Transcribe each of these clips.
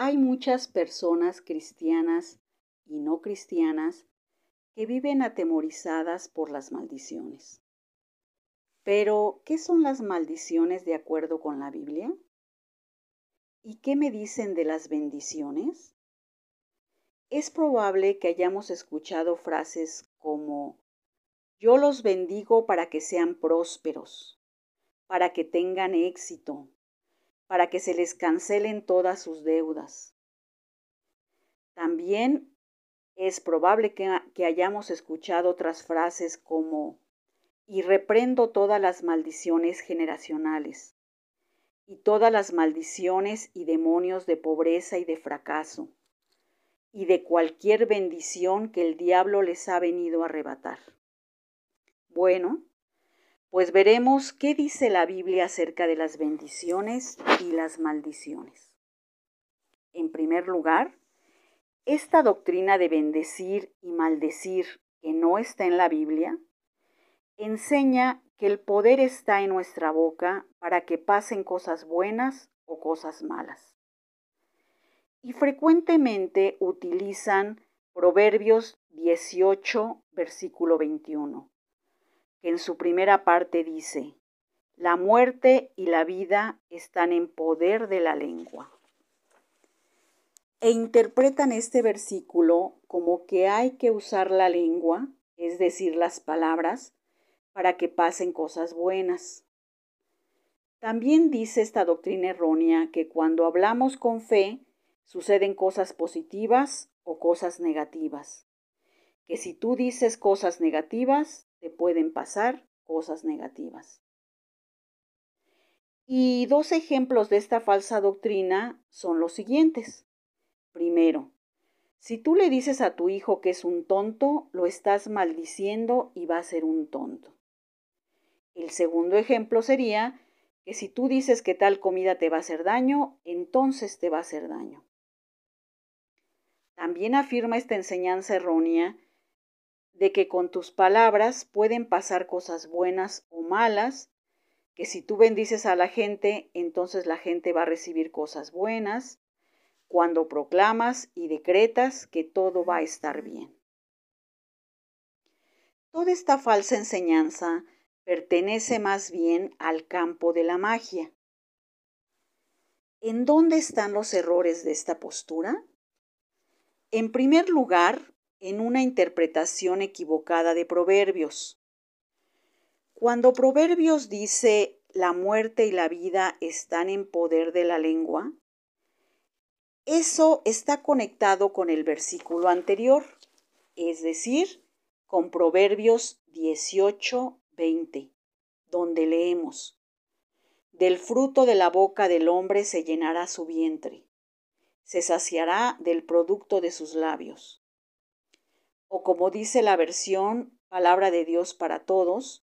Hay muchas personas cristianas y no cristianas que viven atemorizadas por las maldiciones. Pero, ¿qué son las maldiciones de acuerdo con la Biblia? ¿Y qué me dicen de las bendiciones? Es probable que hayamos escuchado frases como, yo los bendigo para que sean prósperos, para que tengan éxito, para que se les cancelen todas sus deudas. También es probable que, hayamos escuchado otras frases como, y reprendo todas las maldiciones generacionales, y todas las maldiciones y demonios de pobreza y de fracaso, y de cualquier bendición que el diablo les ha venido a arrebatar. Bueno, pues veremos qué dice la Biblia acerca de las bendiciones y las maldiciones. En primer lugar, esta doctrina de bendecir y maldecir que no está en la Biblia, enseña que el poder está en nuestra boca para que pasen cosas buenas o cosas malas. Y frecuentemente utilizan Proverbios 18, versículo 21 que en su primera parte dice, la muerte y la vida están en poder de la lengua. E interpretan este versículo como que hay que usar la lengua, es decir, las palabras, para que pasen cosas buenas. También dice esta doctrina errónea que cuando hablamos con fe suceden cosas positivas o cosas negativas. Que si tú dices cosas negativas, te pueden pasar cosas negativas. Y dos ejemplos de esta falsa doctrina son los siguientes. Primero, si tú le dices a tu hijo que es un tonto, lo estás maldiciendo y va a ser un tonto. El segundo ejemplo sería que si tú dices que tal comida te va a hacer daño, entonces te va a hacer daño. También afirma esta enseñanza errónea de que con tus palabras pueden pasar cosas buenas o malas, que si tú bendices a la gente, entonces la gente va a recibir cosas buenas, cuando proclamas y decretas que todo va a estar bien. Toda esta falsa enseñanza pertenece más bien al campo de la magia. ¿En dónde están los errores de esta postura? En primer lugar, en una interpretación equivocada de Proverbios. Cuando Proverbios dice la muerte y la vida están en poder de la lengua, eso está conectado con el versículo anterior, es decir, con Proverbios 18, 20, donde leemos, Del fruto de la boca del hombre se llenará su vientre, se saciará del producto de sus labios o como dice la versión Palabra de Dios para Todos,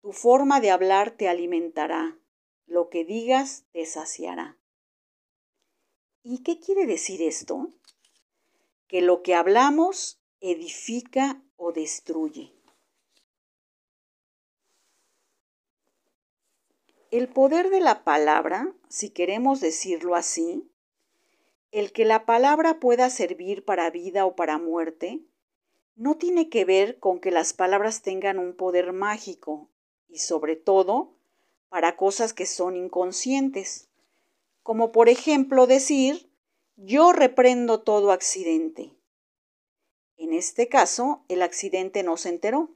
tu forma de hablar te alimentará, lo que digas te saciará. ¿Y qué quiere decir esto? Que lo que hablamos edifica o destruye. El poder de la palabra, si queremos decirlo así, el que la palabra pueda servir para vida o para muerte, no tiene que ver con que las palabras tengan un poder mágico y sobre todo para cosas que son inconscientes, como por ejemplo decir, yo reprendo todo accidente. En este caso, el accidente no se enteró.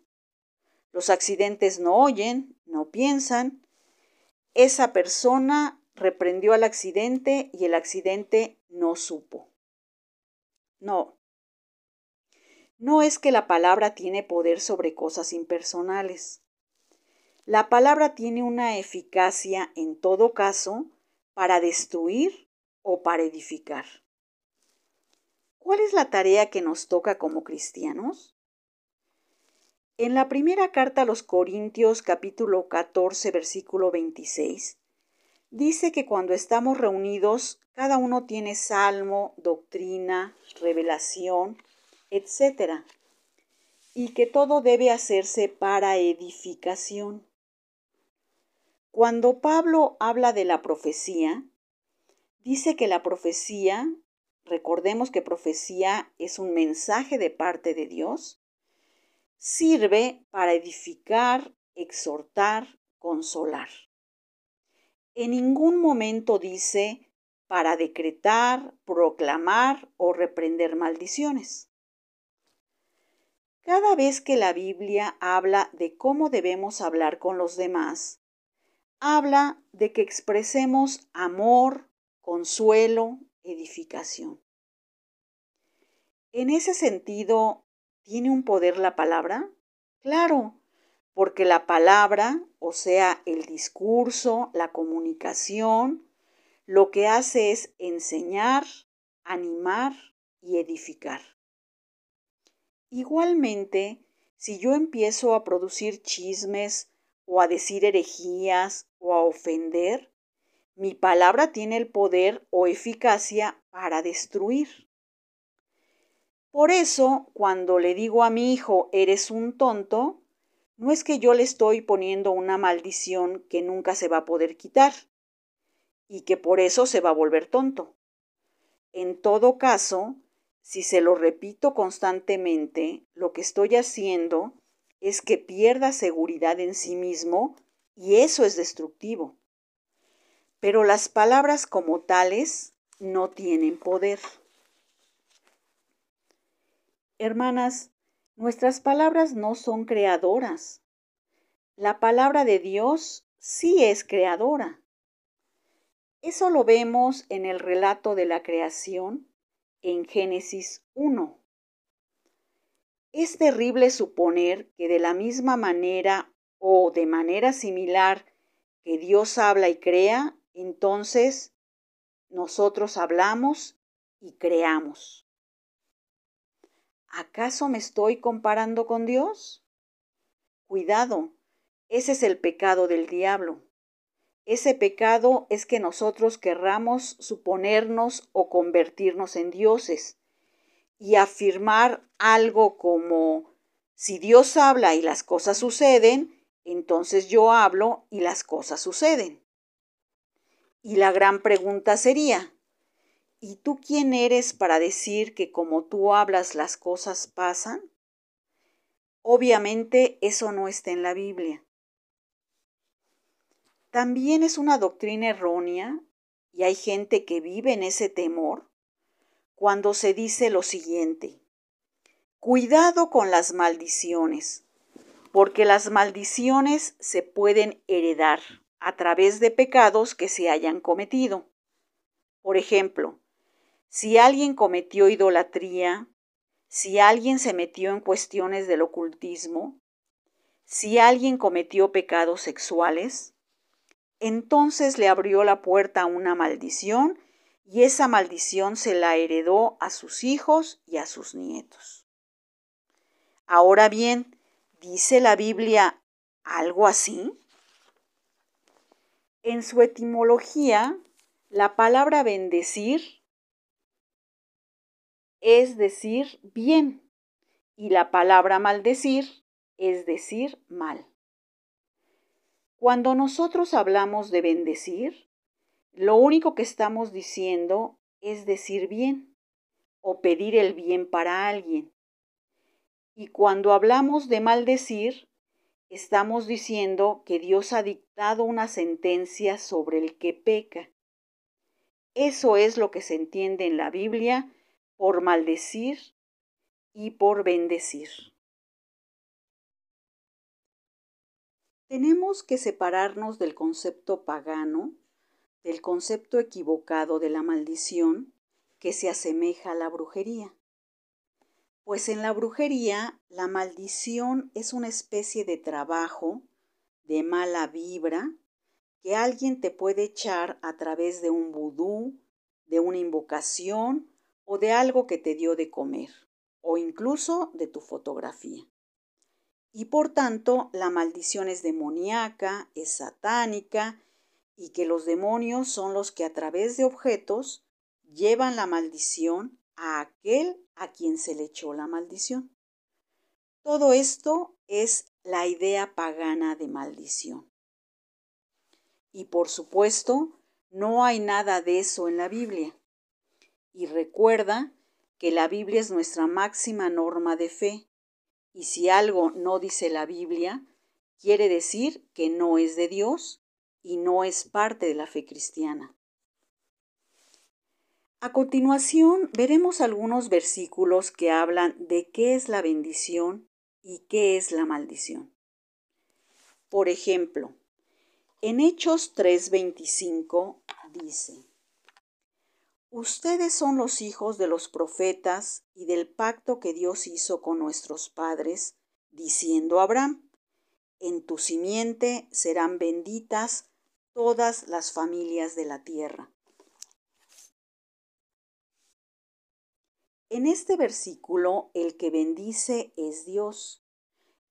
Los accidentes no oyen, no piensan. Esa persona reprendió al accidente y el accidente no supo. No, no es que la palabra tiene poder sobre cosas impersonales. La palabra tiene una eficacia, en todo caso, para destruir o para edificar. ¿Cuál es la tarea que nos toca como cristianos? En la primera carta a los Corintios capítulo 14 versículo 26, dice que cuando estamos reunidos, cada uno tiene salmo, doctrina, revelación, etc. Y que todo debe hacerse para edificación. Cuando Pablo habla de la profecía, dice que la profecía, recordemos que profecía es un mensaje de parte de Dios, sirve para edificar, exhortar, consolar. En ningún momento dice para decretar, proclamar o reprender maldiciones. Cada vez que la Biblia habla de cómo debemos hablar con los demás, habla de que expresemos amor, consuelo, edificación. En ese sentido, ¿tiene un poder la palabra? Claro, porque la palabra, o sea, el discurso, la comunicación, lo que hace es enseñar, animar y edificar. Igualmente, si yo empiezo a producir chismes o a decir herejías o a ofender, mi palabra tiene el poder o eficacia para destruir. Por eso, cuando le digo a mi hijo, eres un tonto, no es que yo le estoy poniendo una maldición que nunca se va a poder quitar y que por eso se va a volver tonto. En todo caso, si se lo repito constantemente, lo que estoy haciendo es que pierda seguridad en sí mismo y eso es destructivo. Pero las palabras como tales no tienen poder. Hermanas, nuestras palabras no son creadoras. La palabra de Dios sí es creadora. Eso lo vemos en el relato de la creación en Génesis 1. Es terrible suponer que de la misma manera o de manera similar que Dios habla y crea, entonces nosotros hablamos y creamos. ¿Acaso me estoy comparando con Dios? Cuidado, ese es el pecado del diablo. Ese pecado es que nosotros querramos suponernos o convertirnos en dioses y afirmar algo como, si Dios habla y las cosas suceden, entonces yo hablo y las cosas suceden. Y la gran pregunta sería, ¿y tú quién eres para decir que como tú hablas las cosas pasan? Obviamente eso no está en la Biblia. También es una doctrina errónea y hay gente que vive en ese temor cuando se dice lo siguiente. Cuidado con las maldiciones, porque las maldiciones se pueden heredar a través de pecados que se hayan cometido. Por ejemplo, si alguien cometió idolatría, si alguien se metió en cuestiones del ocultismo, si alguien cometió pecados sexuales, entonces le abrió la puerta a una maldición y esa maldición se la heredó a sus hijos y a sus nietos. Ahora bien, ¿dice la Biblia algo así? En su etimología, la palabra bendecir es decir bien y la palabra maldecir es decir mal. Cuando nosotros hablamos de bendecir, lo único que estamos diciendo es decir bien o pedir el bien para alguien. Y cuando hablamos de maldecir, estamos diciendo que Dios ha dictado una sentencia sobre el que peca. Eso es lo que se entiende en la Biblia por maldecir y por bendecir. Tenemos que separarnos del concepto pagano, del concepto equivocado de la maldición, que se asemeja a la brujería. Pues en la brujería la maldición es una especie de trabajo, de mala vibra, que alguien te puede echar a través de un vudú, de una invocación o de algo que te dio de comer, o incluso de tu fotografía y por tanto la maldición es demoníaca, es satánica y que los demonios son los que a través de objetos llevan la maldición a aquel a quien se le echó la maldición. Todo esto es la idea pagana de maldición. Y por supuesto, No hay nada de eso en la Biblia. Y recuerda que la Biblia es nuestra máxima norma de fe. Y si algo no dice la Biblia, quiere decir que no es de Dios y no es parte de la fe cristiana. A continuación veremos algunos versículos que hablan de qué es la bendición y qué es la maldición. Por ejemplo, en Hechos 3:25 dice, Ustedes son los hijos de los profetas y del pacto que Dios hizo con nuestros padres, diciendo a Abraham, en tu simiente serán benditas todas las familias de la tierra. En este versículo el que bendice es Dios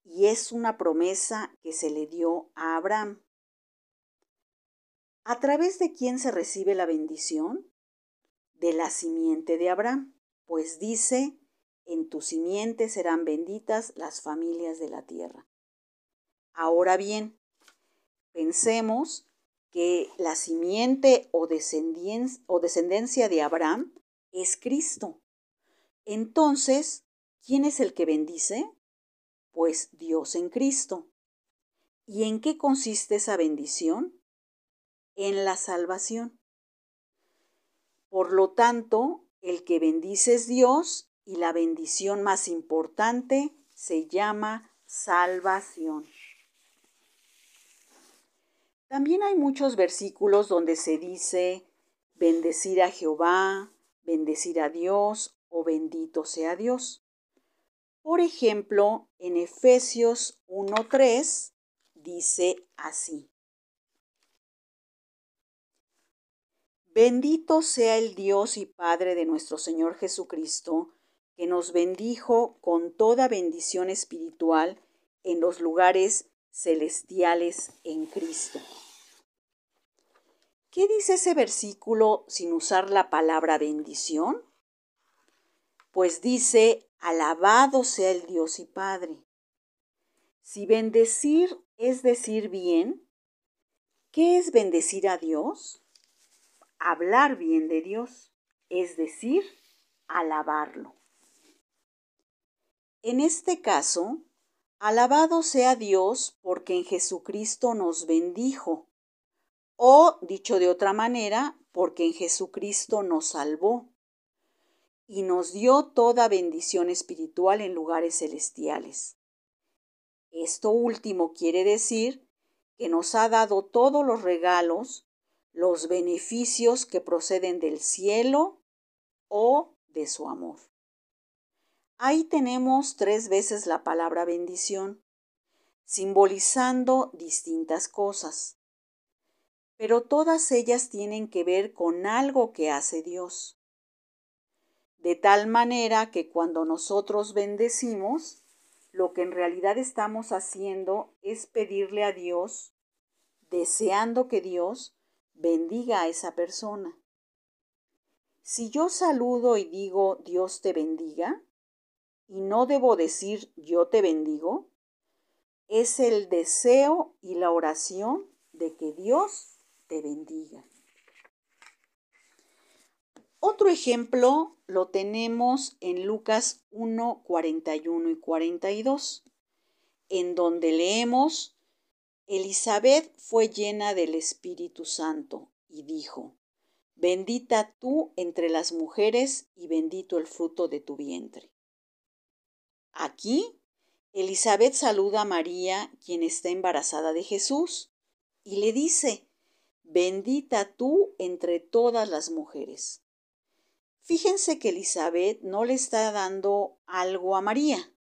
y es una promesa que se le dio a Abraham. ¿A través de quién se recibe la bendición? De la simiente de Abraham, pues dice, en tu simiente serán benditas las familias de la tierra. Ahora bien, pensemos que la simiente o descendencia de Abraham es Cristo. Entonces, ¿quién es el que bendice? Pues Dios en Cristo. ¿Y en qué consiste esa bendición? en la salvación. Por lo tanto, el que bendice es Dios y la bendición más importante se llama salvación. También hay muchos versículos donde se dice bendecir a Jehová, bendecir a Dios o bendito sea Dios. Por ejemplo, en Efesios 1.3 dice así. Bendito sea el Dios y Padre de nuestro Señor Jesucristo, que nos bendijo con toda bendición espiritual en los lugares celestiales en Cristo. ¿Qué dice ese versículo sin usar la palabra bendición? Pues dice, alabado sea el Dios y Padre. Si bendecir es decir bien, ¿qué es bendecir a Dios? Hablar bien de Dios, es decir, alabarlo. En este caso, alabado sea Dios porque en Jesucristo nos bendijo, o dicho de otra manera, porque en Jesucristo nos salvó y nos dio toda bendición espiritual en lugares celestiales. Esto último quiere decir que nos ha dado todos los regalos los beneficios que proceden del cielo o de su amor. Ahí tenemos tres veces la palabra bendición, simbolizando distintas cosas, pero todas ellas tienen que ver con algo que hace Dios. De tal manera que cuando nosotros bendecimos, lo que en realidad estamos haciendo es pedirle a Dios, deseando que Dios bendiga a esa persona. Si yo saludo y digo Dios te bendiga, y no debo decir yo te bendigo, es el deseo y la oración de que Dios te bendiga. Otro ejemplo lo tenemos en Lucas 1, 41 y 42, en donde leemos Elizabeth fue llena del Espíritu Santo y dijo, Bendita tú entre las mujeres y bendito el fruto de tu vientre. Aquí, Elizabeth saluda a María, quien está embarazada de Jesús, y le dice, Bendita tú entre todas las mujeres. Fíjense que Elizabeth no le está dando algo a María,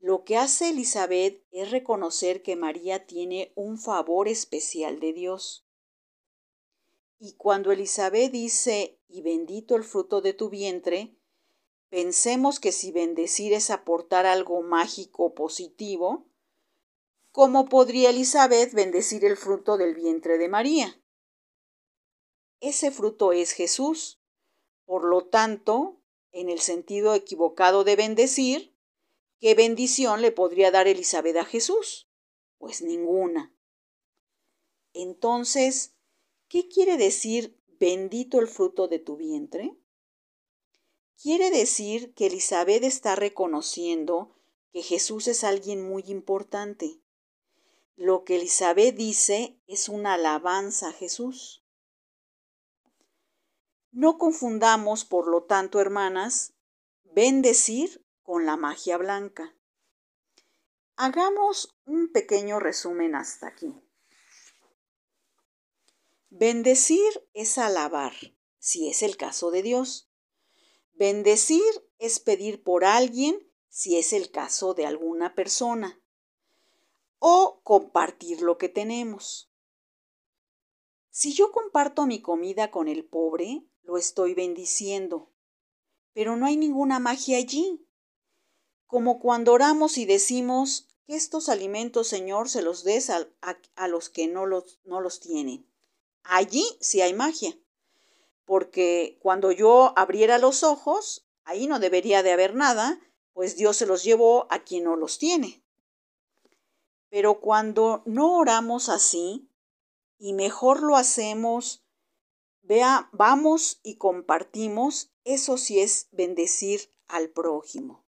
lo que hace Elizabeth es reconocer que María tiene un favor especial de Dios. Y cuando Elizabeth dice, y bendito el fruto de tu vientre, pensemos que si bendecir es aportar algo mágico positivo, ¿cómo podría Elizabeth bendecir el fruto del vientre de María? Ese fruto es Jesús. Por lo tanto, en el sentido equivocado de bendecir, ¿Qué bendición le podría dar Elizabeth a Jesús? Pues ninguna. Entonces, ¿Qué quiere decir bendito el fruto de tu vientre? Quiere decir que Elizabeth está reconociendo que Jesús es alguien muy importante. Lo que Elizabeth dice es una alabanza a Jesús. No confundamos, por lo tanto, hermanas, bendecir con la magia blanca. Hagamos un pequeño resumen hasta aquí. Bendecir es alabar, si es el caso de Dios. Bendecir es pedir por alguien, si es el caso de alguna persona. O compartir lo que tenemos. Si yo comparto mi comida con el pobre, lo estoy bendiciendo. Pero no hay ninguna magia allí. Como cuando oramos y decimos que estos alimentos, Señor, se los des a, los que no los, no los tienen. Allí sí hay magia, porque cuando yo abriera los ojos, ahí no debería de haber nada, pues Dios se los llevó a quien no los tiene. Pero cuando no oramos así, y mejor lo hacemos, vea, vamos y compartimos, eso sí es bendecir al prójimo.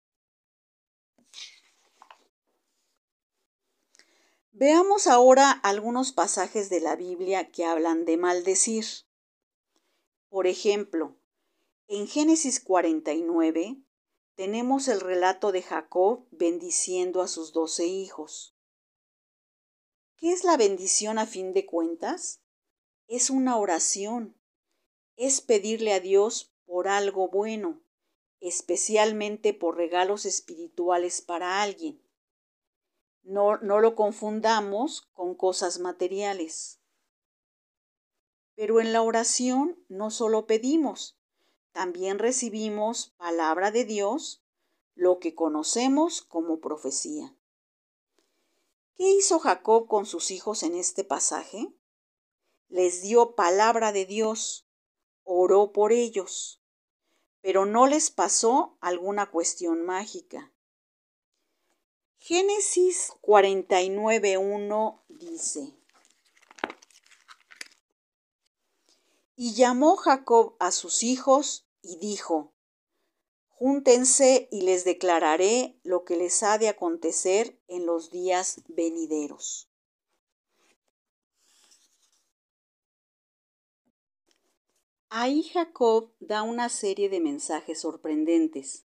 Veamos ahora algunos pasajes de la Biblia que hablan de maldecir. Por ejemplo, en Génesis 49 tenemos el relato de Jacob bendiciendo a sus doce hijos. ¿Qué es la bendición a fin de cuentas? Es una oración, es pedirle a Dios por algo bueno, especialmente por regalos espirituales para alguien. No, no lo confundamos con cosas materiales. Pero en la oración no solo pedimos, también recibimos palabra de Dios, lo que conocemos como profecía. ¿Qué hizo Jacob con sus hijos en este pasaje? Les dio palabra de Dios, oró por ellos, pero no les pasó alguna cuestión mágica. Génesis 49.1 dice, Y llamó Jacob a sus hijos y dijo, Júntense y les declararé lo que les ha de acontecer en los días venideros. Ahí Jacob da una serie de mensajes sorprendentes,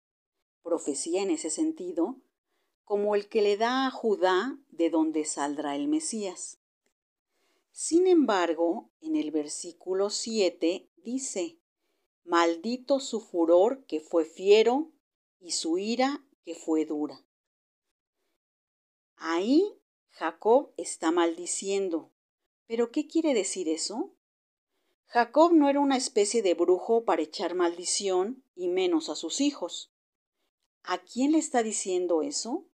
profecía en ese sentido, como el que le da a Judá de donde saldrá el Mesías. Sin embargo, en el versículo 7 dice, Maldito su furor que fue fiero y su ira que fue dura. Ahí Jacob está maldiciendo. ¿Pero qué quiere decir eso? Jacob no era una especie de brujo para echar maldición y menos a sus hijos. ¿A quién le está diciendo eso?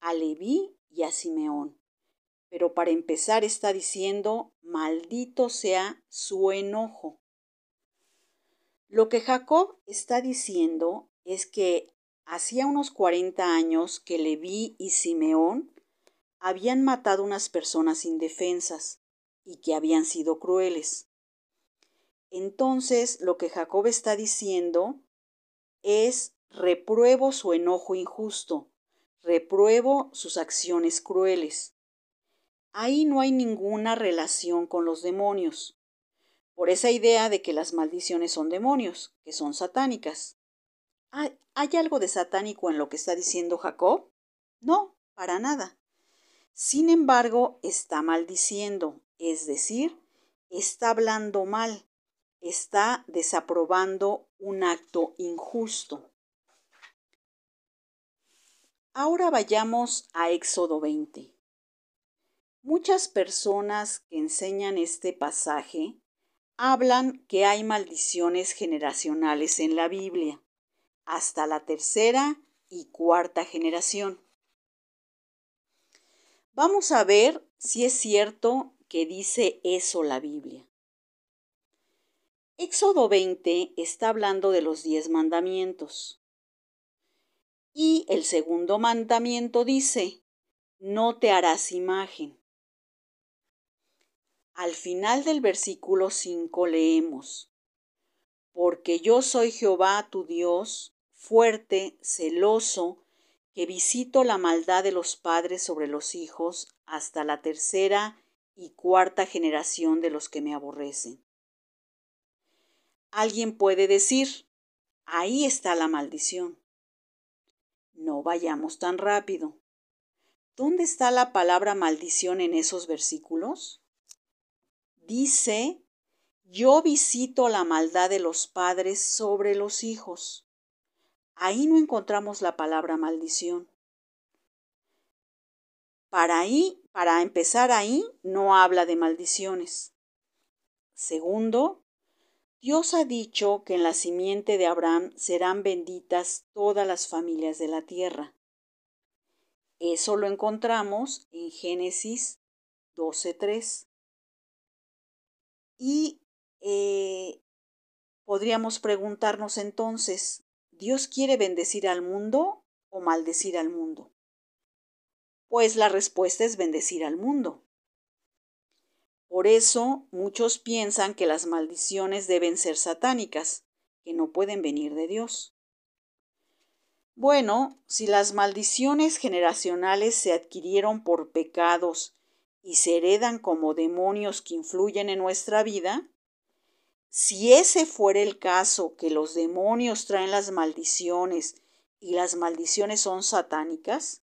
A Leví y a Simeón. Pero para empezar está diciendo, maldito sea su enojo. Lo que Jacob está diciendo es que hacía unos 40 años que Leví y Simeón habían matado unas personas indefensas y que habían sido crueles. Entonces lo que Jacob está diciendo es repruebo su enojo injusto, repruebo sus acciones crueles. Ahí no hay ninguna relación con los demonios, por esa idea de que las maldiciones son demonios, que son satánicas. ¿Hay, algo de satánico en lo que está diciendo Jacob? No, para nada. Sin embargo, está maldiciendo, es decir, está hablando mal, está desaprobando un acto injusto. Ahora vayamos a Éxodo 20. Muchas personas que enseñan este pasaje hablan que hay maldiciones generacionales en la Biblia, hasta la tercera y cuarta generación. Vamos a ver si es cierto que dice eso la Biblia. Éxodo 20 está hablando de los diez mandamientos. Y el segundo mandamiento dice, no te harás imagen. Al final del versículo 5 leemos, Porque yo soy Jehová tu Dios, fuerte, celoso, que visito la maldad de los padres sobre los hijos hasta la tercera y cuarta generación de los que me aborrecen. Alguien puede decir, ahí está la maldición. No vayamos tan rápido. ¿Dónde está la palabra maldición en esos versículos? Dice, yo visito la maldad de los padres sobre los hijos. Ahí no encontramos la palabra maldición. Para ahí, para empezar ahí, no habla de maldiciones. Segundo, Dios ha dicho que en la simiente de Abraham serán benditas todas las familias de la tierra. Eso lo encontramos en Génesis 12.3. Y eh, podríamos preguntarnos entonces, ¿Dios quiere bendecir al mundo o maldecir al mundo? Pues la respuesta es bendecir al mundo. Por eso muchos piensan que las maldiciones deben ser satánicas, que no pueden venir de Dios. Bueno, si las maldiciones generacionales se adquirieron por pecados y se heredan como demonios que influyen en nuestra vida, si ese fuera el caso, que los demonios traen las maldiciones y las maldiciones son satánicas,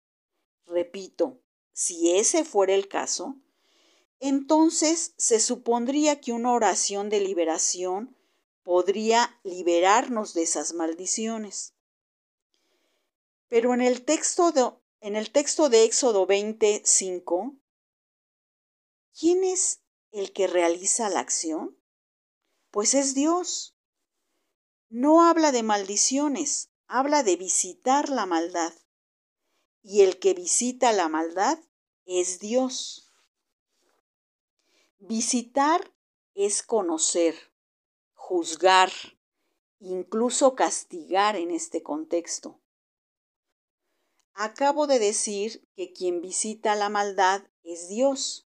Repito, si ese fuera el caso, entonces se supondría que una oración de liberación podría liberarnos de esas maldiciones. Pero en el texto de, en el texto de Éxodo 25, ¿quién es el que realiza la acción? Pues es Dios. No habla de maldiciones, habla de visitar la maldad y el que visita la maldad es Dios. Visitar es conocer, juzgar, incluso castigar en este contexto. Acabo de decir que quien visita la maldad es Dios.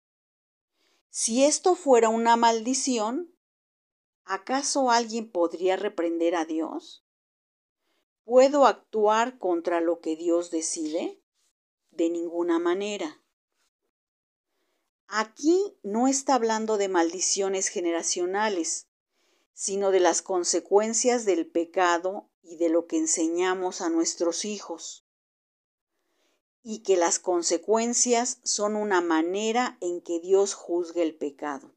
Si esto fuera una maldición, ¿acaso alguien podría reprender a Dios? ¿Puedo actuar contra lo que Dios decide? de ninguna manera. Aquí no está hablando de maldiciones generacionales, sino de las consecuencias del pecado y de lo que enseñamos a nuestros hijos. Y que las consecuencias son una manera en que Dios juzga el pecado.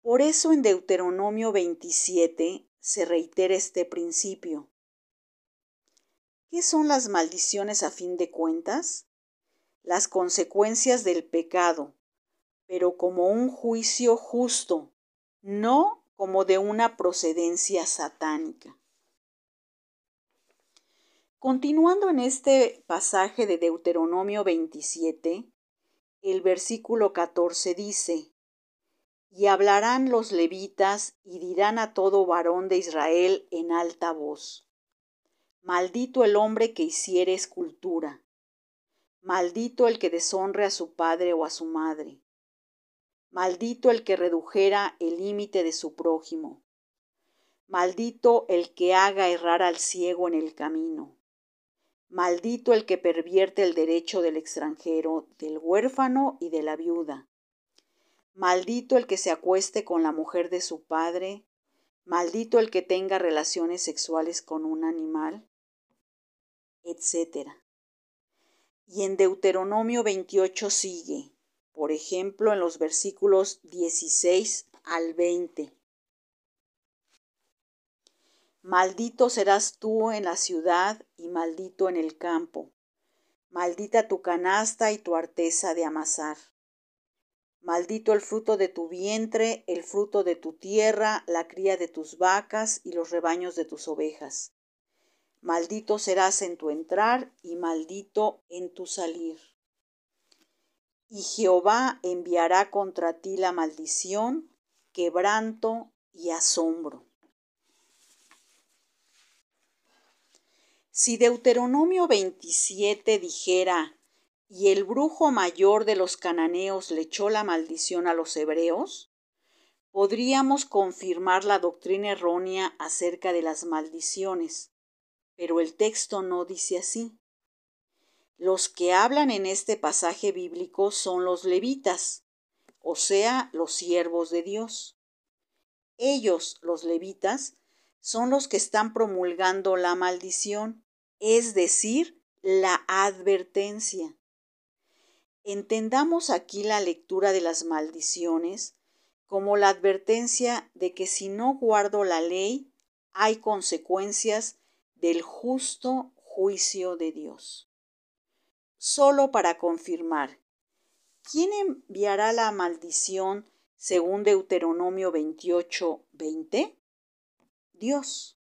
Por eso en Deuteronomio 27 se reitera este principio. ¿Qué son las maldiciones a fin de cuentas? Las consecuencias del pecado, pero como un juicio justo, no como de una procedencia satánica. Continuando en este pasaje de Deuteronomio 27, el versículo 14 dice, Y hablarán los levitas y dirán a todo varón de Israel en alta voz Maldito el hombre que hiciere escultura. Maldito el que deshonre a su padre o a su madre. Maldito el que redujera el límite de su prójimo. Maldito el que haga errar al ciego en el camino. Maldito el que pervierte el derecho del extranjero, del huérfano y de la viuda. Maldito el que se acueste con la mujer de su padre. Maldito el que tenga relaciones sexuales con un animal etc. Y en Deuteronomio 28 sigue, por ejemplo, en los versículos 16 al 20. Maldito serás tú en la ciudad y maldito en el campo. Maldita tu canasta y tu arteza de amasar. Maldito el fruto de tu vientre, el fruto de tu tierra, la cría de tus vacas y los rebaños de tus ovejas. Maldito serás en tu entrar y maldito en tu salir. Y Jehová enviará contra ti la maldición, quebranto y asombro. Si Deuteronomio 27 dijera y el brujo mayor de los cananeos le echó la maldición a los hebreos, podríamos confirmar la doctrina errónea acerca de las maldiciones, pero el texto no dice así. Los que hablan en este pasaje bíblico son los levitas, o sea, los siervos de Dios. Ellos, los levitas, son los que están promulgando la maldición, es decir, la advertencia. Entendamos aquí la lectura de las maldiciones como la advertencia de que si no guardo la ley, hay consecuencias del justo juicio de Dios. Solo para confirmar, ¿quién enviará la maldición según Deuteronomio 28, 20? Dios.